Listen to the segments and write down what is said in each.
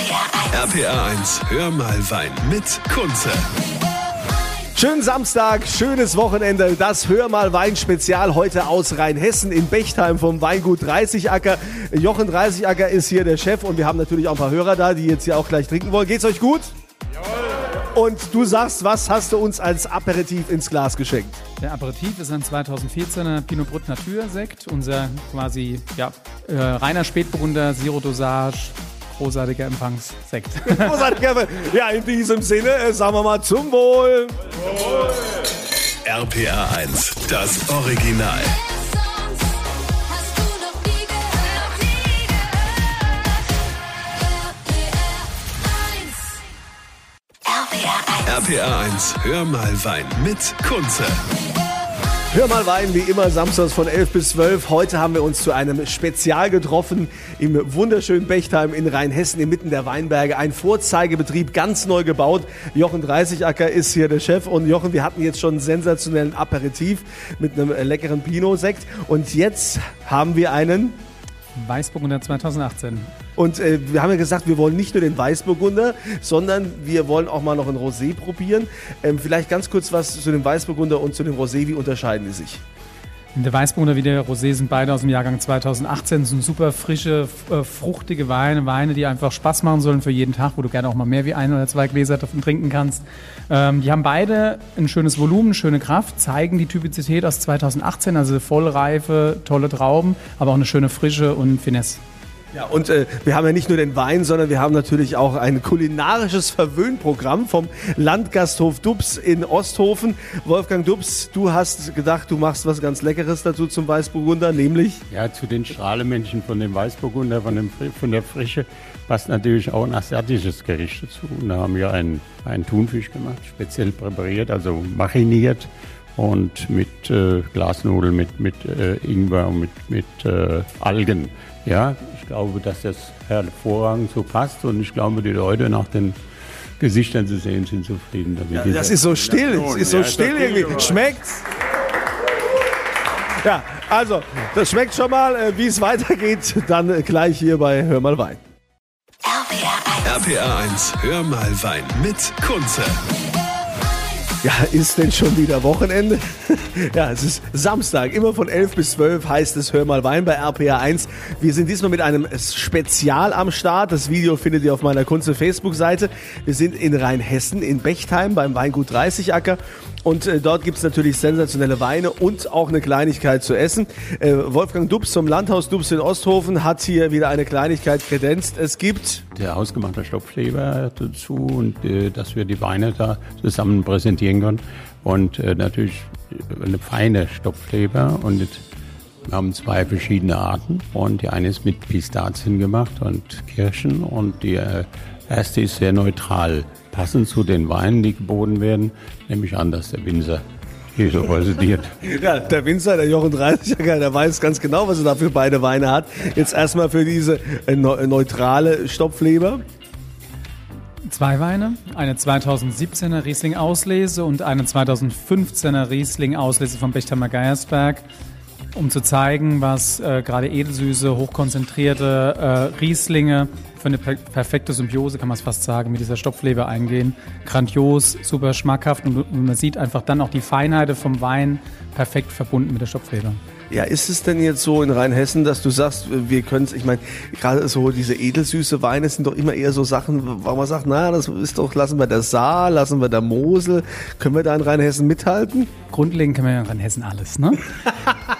RPR 1, hör mal Wein mit Kunze. Schönen Samstag, schönes Wochenende. Das Hör mal Wein Spezial heute aus Rheinhessen in Bechtheim vom Weingut 30 Acker. Jochen 30 Acker ist hier der Chef und wir haben natürlich auch ein paar Hörer da, die jetzt hier auch gleich trinken wollen. Geht's euch gut? Und du sagst, was hast du uns als Aperitif ins Glas geschenkt? Der Aperitif ist ein 2014er Pinot Brut Natur Sekt, unser quasi ja, äh, reiner Spätburgunder Zero Dosage großartiger Empfangssekt. Großartiger, ja, in diesem Sinne, äh, sagen wir mal zum Wohl. RPR 1, das Original. Hast du noch nie gehört? Nie gehört? RPR 1. RPR 1, hör mal Wein mit Kunze. Hör mal Wein, wie immer, samstags von 11 bis 12. Heute haben wir uns zu einem Spezial getroffen im wunderschönen Bechtheim in Rheinhessen, inmitten der Weinberge. Ein Vorzeigebetrieb, ganz neu gebaut. Jochen 30 Acker ist hier der Chef. Und Jochen, wir hatten jetzt schon einen sensationellen Aperitif mit einem leckeren Pinot-Sekt. Und jetzt haben wir einen Weißburgunder 2018. Und äh, wir haben ja gesagt, wir wollen nicht nur den Weißburgunder, sondern wir wollen auch mal noch ein Rosé probieren. Ähm, vielleicht ganz kurz was zu dem Weißburgunder und zu dem Rosé. Wie unterscheiden die sich? Der Weißburgunder wie der Rosé sind beide aus dem Jahrgang 2018. Das sind super frische, äh, fruchtige Weine, Weine, die einfach Spaß machen sollen für jeden Tag, wo du gerne auch mal mehr wie ein oder zwei Gläser davon trinken kannst. Ähm, die haben beide ein schönes Volumen, schöne Kraft, zeigen die Typizität aus 2018, also vollreife, tolle Trauben, aber auch eine schöne Frische und Finesse. Ja, und äh, wir haben ja nicht nur den Wein, sondern wir haben natürlich auch ein kulinarisches Verwöhnprogramm vom Landgasthof Dubs in Osthofen. Wolfgang Dubs, du hast gedacht, du machst was ganz Leckeres dazu zum Weißburgunder, nämlich? Ja, zu den Strahlemännchen von dem Weißburgunder, von, dem, von der Frische, passt natürlich auch ein asiatisches Gericht dazu. Und da haben wir einen, einen Thunfisch gemacht, speziell präpariert, also mariniert und mit äh, Glasnudeln, mit, mit äh, Ingwer und mit, mit äh, Algen. Ja, glaube, dass das hervorragend so passt und ich glaube, die Leute nach den Gesichtern zu sehen sind zufrieden damit. Das ist so still, es ist so Ja, still das irgendwie. Schmeckt's? Ja, also, das schmeckt schon mal. Äh, Wie es weitergeht, dann äh, gleich hier bei Hör mal Wein. RPR 1. RPR 1, hör mal Wein mit Kunze. Ja, ist denn schon wieder Wochenende? ja, es ist Samstag, immer von 11 bis 12 heißt es Hör mal Wein bei RPA 1. Wir sind diesmal mit einem Spezial am Start. Das Video findet ihr auf meiner Kunze Facebook-Seite. Wir sind in Rheinhessen, in Bechtheim beim Weingut 30 Acker. Und äh, dort gibt's natürlich sensationelle Weine und auch eine Kleinigkeit zu essen. Äh, Wolfgang Dubs vom Landhaus Dubs in Osthofen hat hier wieder eine Kleinigkeit kredenzt. Es gibt der hausgemachte Stopfleber dazu und äh, dass wir die Weine da zusammen präsentieren können. Und äh, natürlich eine feine Stopfleber und wir haben zwei verschiedene Arten und die eine ist mit Pistazien gemacht und Kirschen und die äh, erste ist sehr neutral, passend zu den Weinen, die geboten werden, nämlich anders der Winzer hier so präsentiert. Ja, der Winzer, der Jochen 30 der weiß ganz genau, was er da für beide Weine hat. Jetzt erstmal für diese äh, neu- neutrale Stopfleber. Zwei Weine, eine 2017er Riesling Auslese und eine 2015er Riesling Auslese vom Bechtheimer Geiersberg, um zu zeigen, was äh, gerade edelsüße, hochkonzentrierte äh, Rieslinge für eine per perfekte Symbiose, kann man es fast sagen, mit dieser Stopfleber eingehen. Grandios, super schmackhaft und, und man sieht einfach dann auch die Feinheit vom Wein perfekt verbunden mit der Stopfleber. Ja, ist es denn jetzt so in Rheinhessen, dass du sagst, wir können es, ich meine, gerade so diese edelsüße Weine sind doch immer eher so Sachen, wo man sagt, na, das ist doch, lassen wir der Saar, lassen wir der Mosel. Können wir da in Rheinhessen mithalten? Grundlegend man ja in Rheinhessen alles, ne?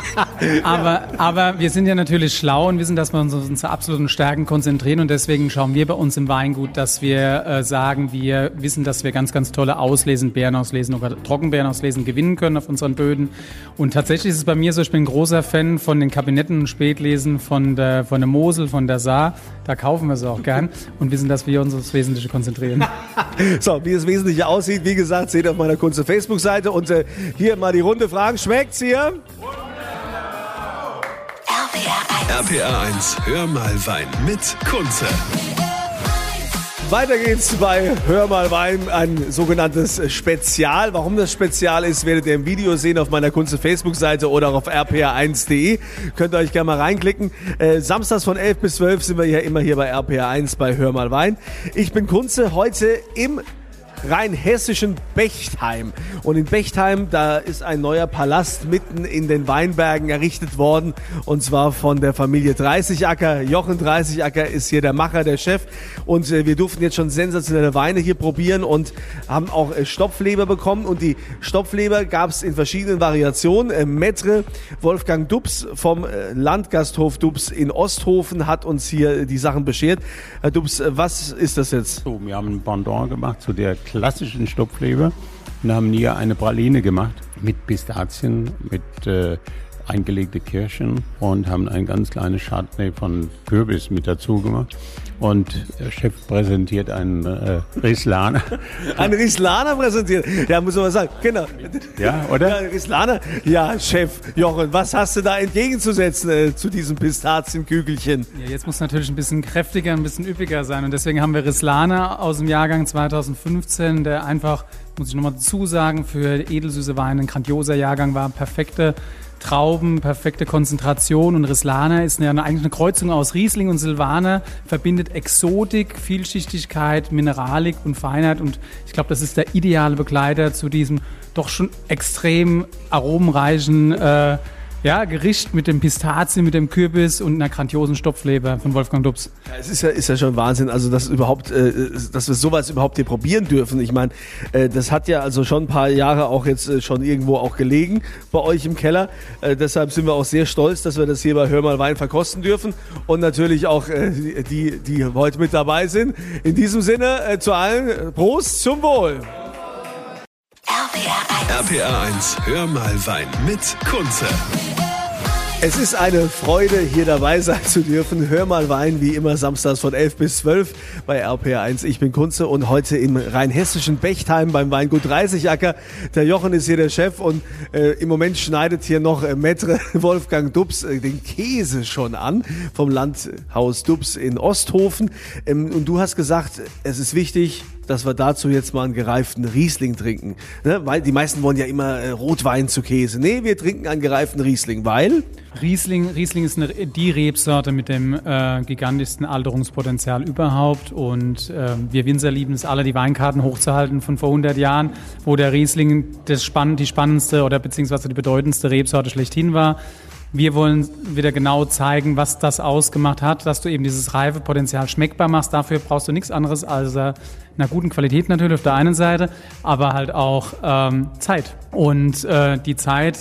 aber, aber wir sind ja natürlich schlau und wissen, dass wir uns auf unsere absoluten Stärken konzentrieren und deswegen schauen wir bei uns im Weingut, dass wir äh, sagen, wir wissen, dass wir ganz, ganz tolle Auslesen, Beerenauslesen oder Trockenbeerenauslesen gewinnen können auf unseren Böden. Und tatsächlich ist es bei mir so, ich bin ein großer Fan von den Kabinetten und Spätlesen von der, von der Mosel, von der Saar. Da kaufen wir sie auch gern und wissen, dass wir uns aufs Wesentliche konzentrieren. So, wie es Wesentliche aussieht, wie gesagt, seht ihr auf meiner Kunze Facebook-Seite und äh, hier mal die Runde Fragen. Schmeckt's hier? RPR 1. RPR 1, hör mal Wein mit Kunze. Weiter geht's bei Hör mal Wein, ein sogenanntes Spezial. Warum das Spezial ist, werdet ihr im Video sehen auf meiner Kunze Facebook-Seite oder auf rpa1.de. Könnt ihr euch gerne mal reinklicken. Äh, samstags von 11 bis 12 sind wir ja immer hier bei RPA1 bei Hör mal Wein. Ich bin Kunze, heute im rheinhessischen Bechtheim. Und in Bechtheim, da ist ein neuer Palast mitten in den Weinbergen errichtet worden. Und zwar von der Familie Dreißigacker. Jochen Dreißigacker ist hier der Macher, der Chef. Und äh, wir durften jetzt schon sensationelle Weine hier probieren und haben auch äh, Stopfleber bekommen. Und die Stopfleber gab es in verschiedenen Variationen. Äh, Metre Wolfgang Dubs vom äh, Landgasthof Dubs in Osthofen hat uns hier die Sachen beschert. Herr Dubs, was ist das jetzt? So, wir haben ein Pendant gemacht zu der klassischen Stopfleber und haben hier eine Praline gemacht mit Pistazien, mit äh, eingelegte Kirschen und haben ein ganz kleines Chardonnay von Kürbis mit dazu gemacht. Und der Chef präsentiert einen äh, Rieslaner. Ein Rieslaner präsentiert. Ja, muss man sagen. Genau. Ja, oder? Ja, Rieslaner. Ja, Chef Jochen, was hast du da entgegenzusetzen äh, zu diesem Pistazienkügelchen? Ja, jetzt muss natürlich ein bisschen kräftiger, ein bisschen üppiger sein. Und deswegen haben wir Rislana aus dem Jahrgang 2015, der einfach, muss ich nochmal dazu sagen, für edelsüße Weine ein grandioser Jahrgang war. Perfekte Trauben, perfekte Konzentration. Und Rislana ist eine, eigentlich eine Kreuzung aus Riesling und Silvaner, verbindet Exotik, Vielschichtigkeit, Mineralik und Feinheit. Und ich glaube, das ist der ideale Begleiter zu diesem doch schon extrem aromenreichen äh, ja, Gericht mit dem Pistazien, mit dem Kürbis und einer grandiosen Stopfleber von Wolfgang Dubs. Ja, es ist ja, ist ja schon Wahnsinn, also dass überhaupt, äh, dass wir sowas überhaupt hier probieren dürfen. Ich meine, äh, das hat ja also schon ein paar Jahre auch jetzt äh, schon irgendwo auch gelegen bei euch im Keller. Äh, deshalb sind wir auch sehr stolz, dass wir das hier bei Hör mal Wein verkosten dürfen und natürlich auch äh, die, die heute mit dabei sind. In diesem Sinne äh, zu allen Prost zum Wohl. RPR 1. RPA 1, hör mal Wein mit Kunze. Es ist eine Freude, hier dabei sein zu dürfen. Hör mal Wein, wie immer samstags von 11 bis 12 bei RPR1. Ich bin Kunze und heute im rheinhessischen Bechtheim beim Weingut 30 Acker. Der Jochen ist hier der Chef und äh, im Moment schneidet hier noch äh, Metre Wolfgang Dubs äh, den Käse schon an vom Landhaus Dubs in Osthofen. Ähm, und du hast gesagt, es ist wichtig, dass wir dazu jetzt mal einen gereiften Riesling trinken. Ne? Weil die meisten wollen ja immer äh, Rotwein zu Käse. Nee, wir trinken einen gereiften Riesling, weil... Riesling, Riesling ist eine, die Rebsorte mit dem äh, gigantischsten Alterungspotenzial überhaupt. Und äh, wir Winzer lieben es alle, die Weinkarten hochzuhalten von vor 100 Jahren, wo der Riesling das spann die spannendste oder beziehungsweise die bedeutendste Rebsorte schlechthin war. Wir wollen wieder genau zeigen, was das ausgemacht hat, dass du eben dieses Reifepotenzial schmeckbar machst. Dafür brauchst du nichts anderes als äh, einer guten Qualität natürlich auf der einen Seite, aber halt auch ähm, Zeit. Und äh, die Zeit,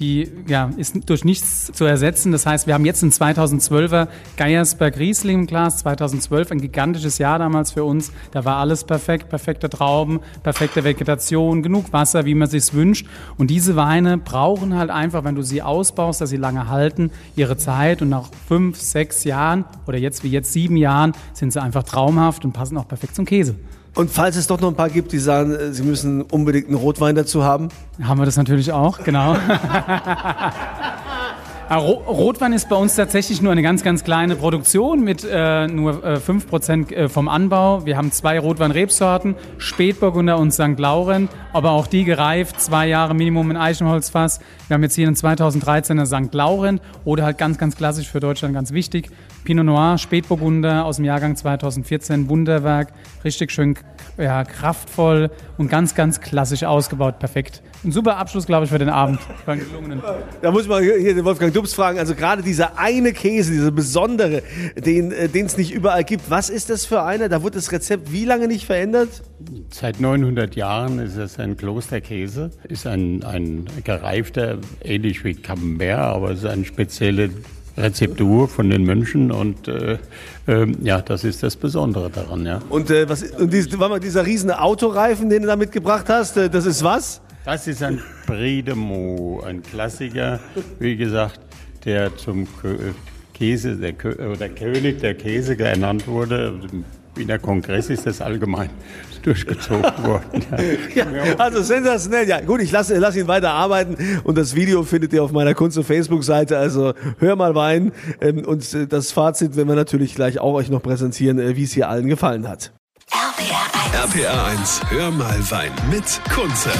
die ja, ist durch nichts zu ersetzen. Das heißt, wir haben jetzt einen 2012er Geiersberg Riesling Glas, 2012, ein gigantisches Jahr damals für uns. Da war alles perfekt, perfekte Trauben, perfekte Vegetation, genug Wasser, wie man sich's wünscht. Und diese Weine brauchen halt einfach, wenn du sie ausbaust, dass sie lange halten, ihre Zeit. Und nach fünf, sechs Jahren oder jetzt wie jetzt sieben Jahren sind sie einfach traumhaft und passen auch perfekt zum Käse. Und falls es doch noch ein paar gibt, die sagen, äh, sie müssen unbedingt einen Rotwein dazu haben. Haben wir das natürlich auch, genau. Ah, Ro- Rotwein ist bei uns tatsächlich nur eine ganz, ganz kleine Produktion mit äh, nur äh, 5% äh, vom Anbau. Wir haben zwei Rotwein-Rebsorten, Spätburgunder und St. Laurent, aber auch die gereift, zwei Jahre Minimum in Eichenholzfass. Wir haben jetzt hier einen 2013er St. Laurent oder halt ganz, ganz klassisch für Deutschland ganz wichtig, Pinot Noir, Spätburgunder aus dem Jahrgang 2014, Wunderwerk, richtig schön ja, kraftvoll und ganz, ganz klassisch ausgebaut, perfekt. Ein super Abschluss, glaube ich, für den Abend. Für einen gelungenen. Da muss man hier den Wolfgang Dubs fragen. Also gerade dieser eine Käse, dieser besondere, den äh, den es nicht überall gibt. Was ist das für einer? Da wurde das Rezept wie lange nicht verändert? Seit 900 Jahren ist es ein Klosterkäse, ist ein, ein gereifter, ähnlich wie Camembert, aber es ist eine spezielle Rezeptur von den Mönchen und äh, ähm, ja, das ist das Besondere daran, ja. Und äh, was und dies, mal, dieser riesen Autoreifen, den du da mitgebracht hast, äh, das ist was? Das ist ein Meaux, ein Klassiker, wie gesagt, der zum Käse, der, Kö oder König der Käse ernannt wurde. Im Wiener Kongress ist das allgemein durchgezogen worden. Ja. Ja, also sensationell. Ja, gut, ich lasse lass ihn weiter arbeiten und das Video findet ihr auf meiner Kunst- und Facebook-Seite. Also hör mal Wein ähm, und äh, das Fazit werden wir natürlich gleich auch euch noch präsentieren, äh, wie es hier allen gefallen hat. RPA 1, hör mal Wein mit Kunze.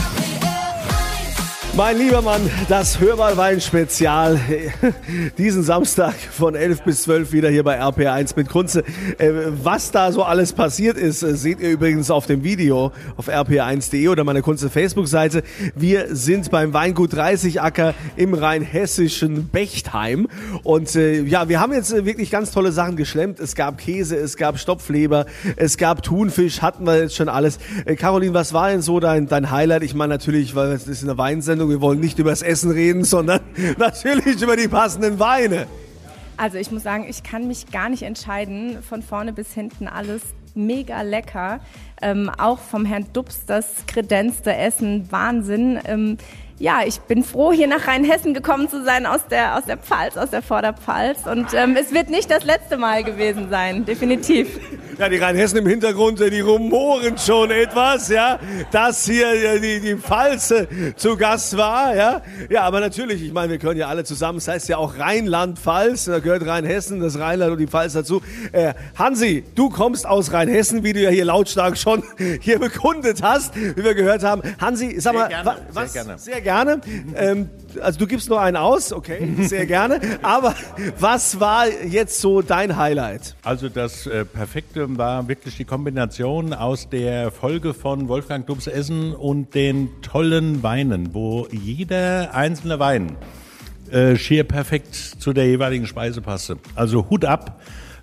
Mein lieber Mann, das Hörmalwein-Spezial. Diesen Samstag von 11 bis 12 wieder hier bei RPR1 mit Kunze. Äh, Was da so alles passiert ist, äh, seht ihr übrigens auf dem Video auf rpr1.de oder meiner Kunze Facebook-Seite. Wir sind beim Weingut 30 Acker im rheinhessischen Bechtheim. Und äh, ja, wir haben jetzt wirklich ganz tolle Sachen geschlemmt. Es gab Käse, es gab Stopfleber, es gab Thunfisch, hatten wir jetzt schon alles. Caroline, was war denn so dein, dein Highlight? Ich meine natürlich, weil es ist eine Weinsendung, wir wollen nicht über das Essen reden, sondern natürlich über die passenden Weine. Also ich muss sagen, ich kann mich gar nicht entscheiden. Von vorne bis hinten alles mega lecker. Ähm, auch vom Herrn Dubs das kredenzte Essen, Wahnsinn. Ähm, ja, ich bin froh, hier nach Rheinhessen gekommen zu sein, aus der, aus der Pfalz, aus der Vorderpfalz. Und ähm, es wird nicht das letzte Mal gewesen sein, definitiv. Ja, die Rheinhessen im Hintergrund, äh, die rumoren schon etwas, ja, dass hier äh, die, die Pfalz äh, zu Gast war, ja. Ja, aber natürlich, ich meine, wir können ja alle zusammen, das heißt ja auch Rheinland-Pfalz, da gehört Rheinhessen, das Rheinland und die Pfalz dazu. Äh, Hansi, du kommst aus Rheinhessen, wie du ja hier lautstark schon hier bekundet hast, wie wir gehört haben. Hansi, sag mal, gerne, wa- sehr was? gerne. Sehr gerne. Ähm, also du gibst nur einen aus, okay, sehr gerne. Aber was war jetzt so dein Highlight? Also das äh, Perfekte war wirklich die Kombination aus der Folge von Wolfgang Dubs Essen und den tollen Weinen, wo jeder einzelne Wein äh, schier perfekt zu der jeweiligen Speise passte. Also Hut ab,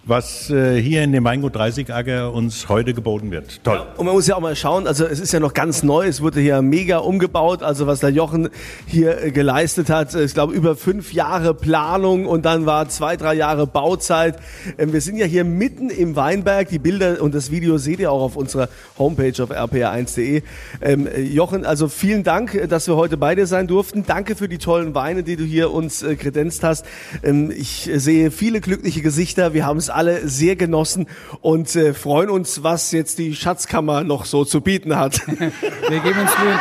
was äh, hier in dem Weingut 30 Acker uns heute geboten wird. Toll. Und man muss ja auch mal schauen, also es ist ja noch ganz neu, es wurde hier mega umgebaut, also was der Jochen hier äh, geleistet hat, ich glaube über fünf Jahre Planung und dann war zwei, drei Jahre Bauzeit. Ähm, Wir sind ja hier mitten im Weinberg, die Bilder und das Video seht ihr auch auf unserer Homepage auf rpr1.de. Ähm, äh, Jochen, also vielen Dank, äh, dass wir heute bei dir sein durften. Danke für die tollen Weine, die du hier uns äh, kredenzt hast. Ähm, Ich äh, sehe viele glückliche Gesichter, wir haben es alle sehr genossen und äh, freuen uns, was jetzt die Schatzkammer noch so zu bieten hat. Wir geben uns Mühe.